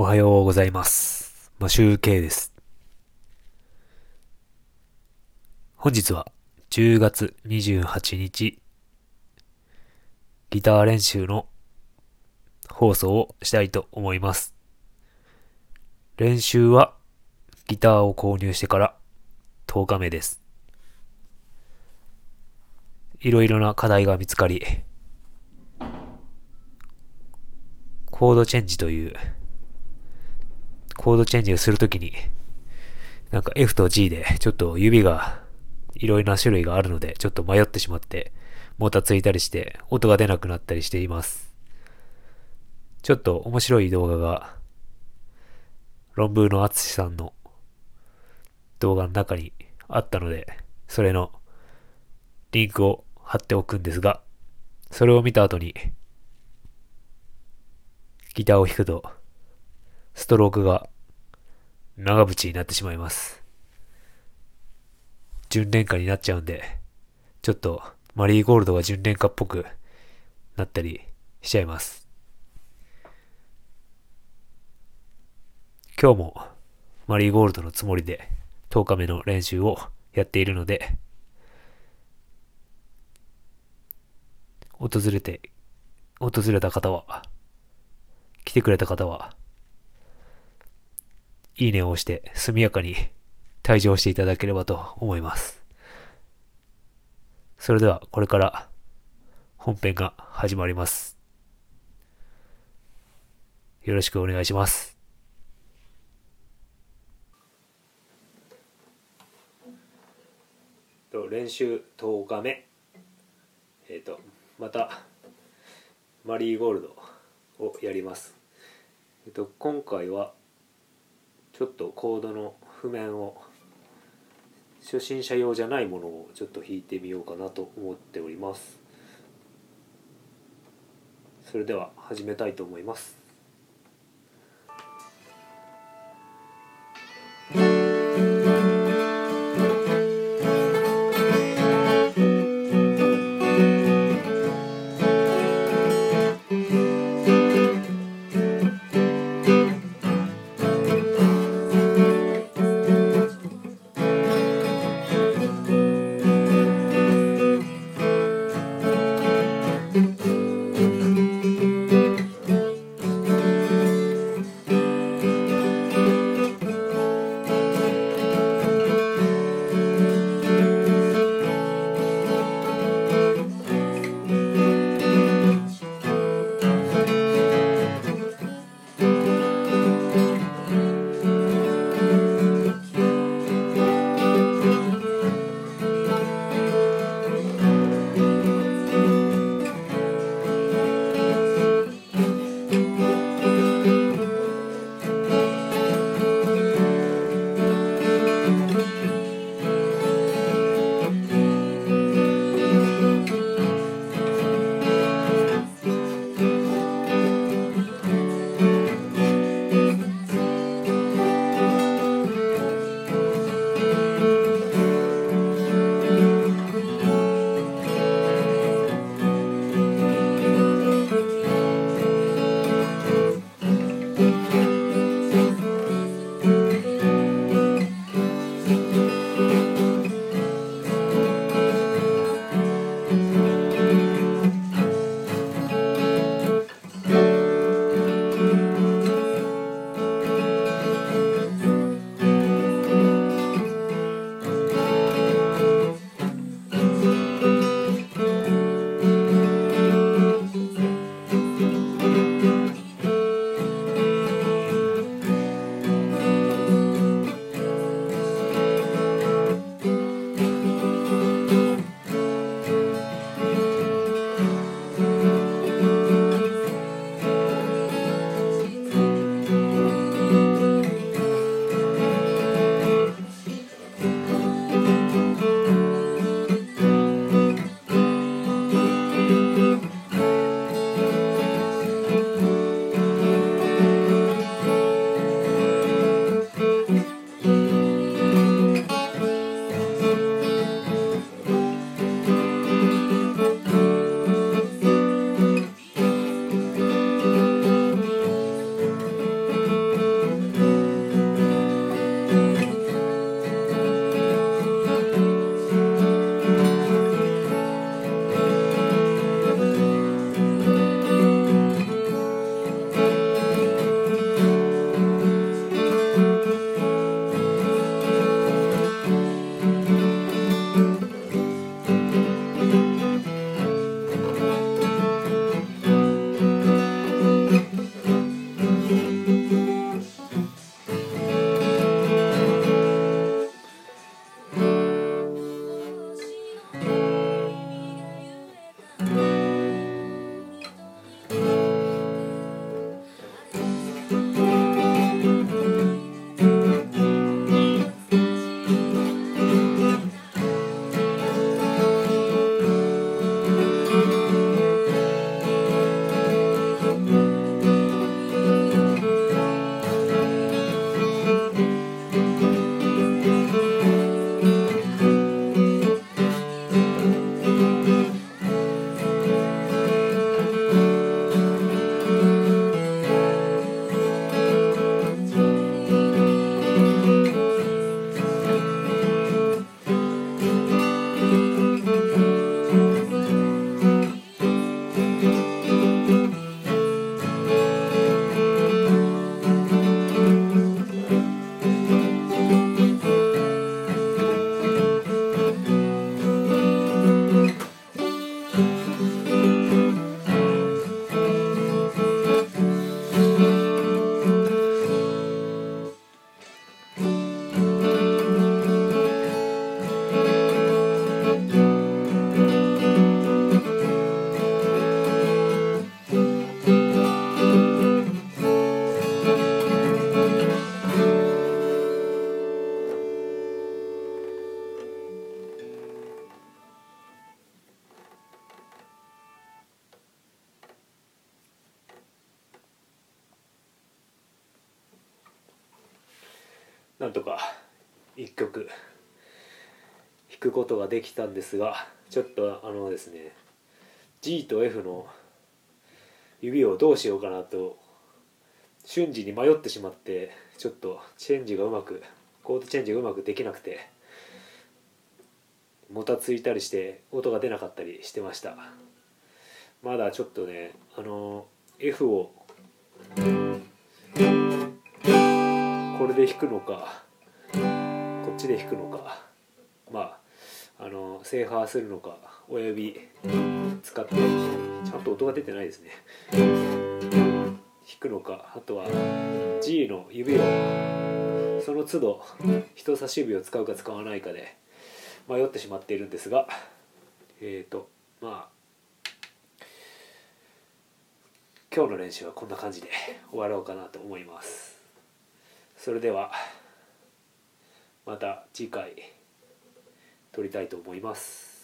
おはようございます。マシューケイです。本日は10月28日、ギター練習の放送をしたいと思います。練習はギターを購入してから10日目です。いろいろな課題が見つかり、コードチェンジというコードチェンジをするときに、なんか F と G でちょっと指がいろいろな種類があるのでちょっと迷ってしまってもたついたりして音が出なくなったりしています。ちょっと面白い動画が論文のあつしさんの動画の中にあったのでそれのリンクを貼っておくんですがそれを見た後にギターを弾くとストロークが長渕になってしまいます。純恋歌になっちゃうんで、ちょっとマリーゴールドが純恋歌っぽくなったりしちゃいます。今日もマリーゴールドのつもりで10日目の練習をやっているので、訪れて、訪れた方は、来てくれた方は、いいねを押して速やかに退場していただければと思います。それではこれから本編が始まります。よろしくお願いします。練習10日目。えっ、と、またマリーゴールドをやります。えっ、と、今回はちょっとコードの譜面を初心者用じゃないものをちょっと弾いてみようかなと思っております。それでは始めたいと思います。なんとか1曲弾くことができたんですがちょっとあのですね G と F の指をどうしようかなと瞬時に迷ってしまってちょっとチェンジがうまくコードチェンジがうまくできなくてもたついたりして音が出なかったりしてました。まだちょっとねあの F をで弾くのかこっちで弾くのかまああの制覇するのか親指使ってちゃんと音が出てないですね。弾くのかあとは G の指をその都度人差し指を使うか使わないかで迷ってしまっているんですがえっ、ー、とまあ今日の練習はこんな感じで終わろうかなと思います。それではまた次回撮りたいと思います。